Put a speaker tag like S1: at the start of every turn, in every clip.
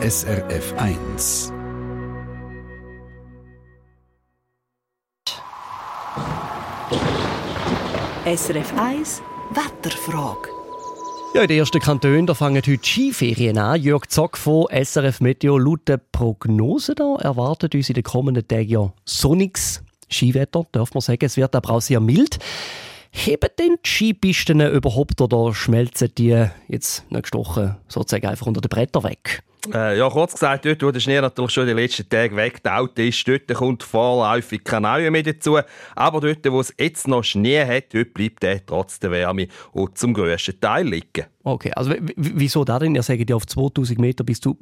S1: SRF 1.
S2: SRF 1 Wetterfrage.
S3: Ja, in den ersten Kantonen da fangen heute Skiferien an. Jörg Zock von SRF Meteo. Laut der Prognose da erwartet uns in den kommenden Tagen ja sonniges Skiwetter, darf man sagen. Es wird aber auch sehr mild. Heben denn die Skipisten überhaupt oder schmelzen die jetzt nicht gestochen sozusagen einfach unter den Bretter weg?
S4: Äh, ja, kurz gesagt, dort, wo der Schnee natürlich schon die letzten Tage weggetaut ist, dort kommt vorläufig kein Neuer mehr dazu. Aber dort, wo es jetzt noch Schnee hat, dort bleibt er trotz der Wärme und zum grössten Teil liegen.
S3: Okay, also wieso da denn? Ihr sagt ja auf 2000 Meter bist du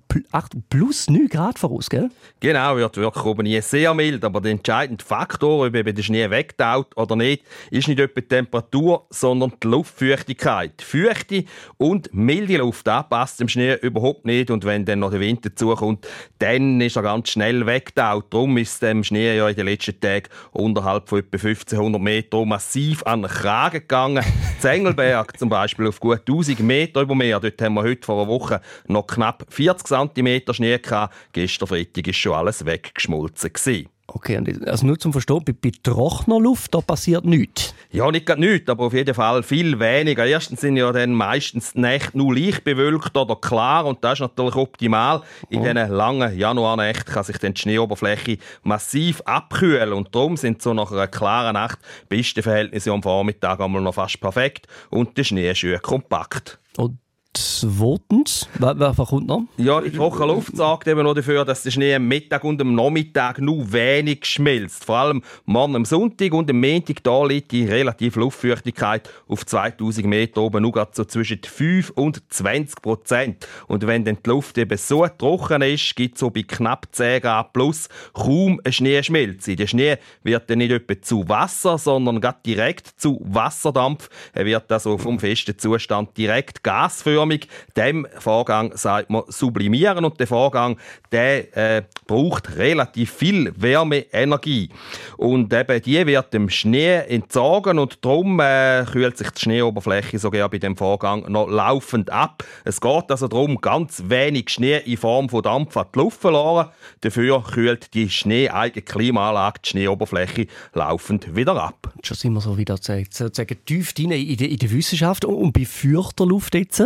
S3: plus 9 Grad voraus, gell?
S4: Genau, wird wirklich oben nie sehr mild, aber der entscheidende Faktor, ob eben der Schnee wegtaut oder nicht, ist nicht etwa die Temperatur, sondern die Luftfeuchtigkeit. Feuchte und milde Luft, das passt dem Schnee überhaupt nicht und wenn dann noch der Winter zukommt, dann ist er ganz schnell wegtaut. Darum ist dem Schnee ja in den letzten Tagen unterhalb von etwa 1500 Metern massiv an den Kragen gegangen. Zengelberg zum Beispiel auf gut 1000 Meter über Meer. Dort haben wir heute vor einer Woche noch knapp 40 cm Schnee gehabt. Gestern Freitag war schon alles weggeschmolzen. Gewesen.
S3: Okay, also nur zum Verstehen, bei, bei trockener Luft da passiert nichts?
S4: Ja, nicht gerade nichts, aber auf jeden Fall viel weniger. Erstens sind ja dann meistens die Nächte nur leicht bewölkt oder klar und das ist natürlich optimal. In oh. diesen langen Januarnächten kann sich dann die Schneeoberfläche massiv abkühlen und darum sind so nach einer klaren Nacht beste Verhältnisse am Vormittag einmal noch fast perfekt und der Schnee ist schön kompakt.
S3: Und Zweitens, was kommt noch?
S4: Ja, die trockene Luft sorgt eben noch dafür, dass der Schnee am Mittag und am Nachmittag nur wenig schmilzt. Vor allem morgen am Sonntag und am Montag da liegt die relative Luftfeuchtigkeit auf 2000 Meter oben nur so zwischen 5 und 20 Prozent. Und wenn dann die Luft eben so trocken ist, gibt es so bei knapp 10 Grad plus kaum eine Schneeschmelze. Der Schnee wird dann nicht etwa zu Wasser, sondern direkt zu Wasserdampf. Er wird also vom festen Zustand direkt gasförmig gasförmig. Dem Vorgang sagt man sublimieren und der Vorgang der äh, braucht relativ viel Wärmeenergie und eben die wird dem Schnee entzogen und darum äh, kühlt sich die Schneeoberfläche sogar bei dem Vorgang noch laufend ab. Es geht also darum, ganz wenig Schnee in Form von Dampf an die Luft verloren. Dafür kühlt die schneeeigene Klimaanlage die Schneeoberfläche laufend wieder ab.
S3: Schon sind wir so wieder sozusagen tief in der, in der Wissenschaft und bei feuchter Luft jetzt?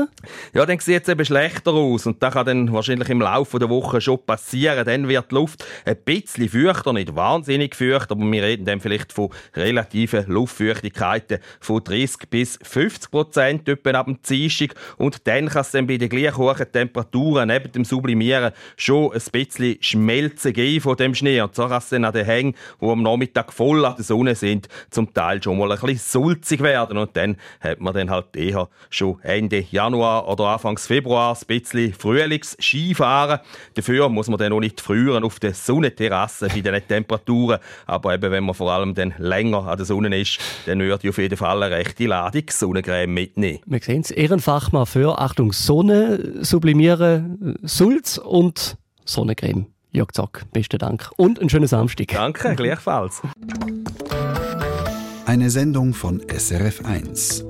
S4: Ja, dann sieht es eben schlechter aus. Und das kann dann wahrscheinlich im Laufe der Woche schon passieren. Dann wird die Luft ein bisschen feuchter, nicht wahnsinnig feucht, aber wir reden dann vielleicht von relativen Luftfeuchtigkeiten von 30 bis 50 Prozent etwa ab dem Dienstag. Und dann kann es dann bei den gleich hohen Temperaturen neben dem Sublimieren schon ein bisschen Schmelzen geben von dem Schnee. Und so kann es dann an den Hängen, die am Nachmittag voll an der Sonne sind, zum Teil schon mal ein bisschen sulzig werden. Und dann hat man dann halt eher schon Ende Januar Januar oder Anfangs Februar ein bisschen Frühlings-Skifahren. Dafür muss man dann noch nicht frieren auf der Sonnenterrasse bei den Temperaturen. Aber eben, wenn man vor allem dann länger an der Sonne ist, dann würde ich auf jeden Fall eine rechte Ladung Sonnencreme mitnehmen.
S3: Wir sehen es, Ehrenfachmann für, Achtung, Sonne, Sublimieren, Sulz und Sonnencreme. Jörg Zock, besten Dank. Und einen schönen Samstag.
S4: Danke, gleichfalls.
S1: Eine Sendung von SRF1.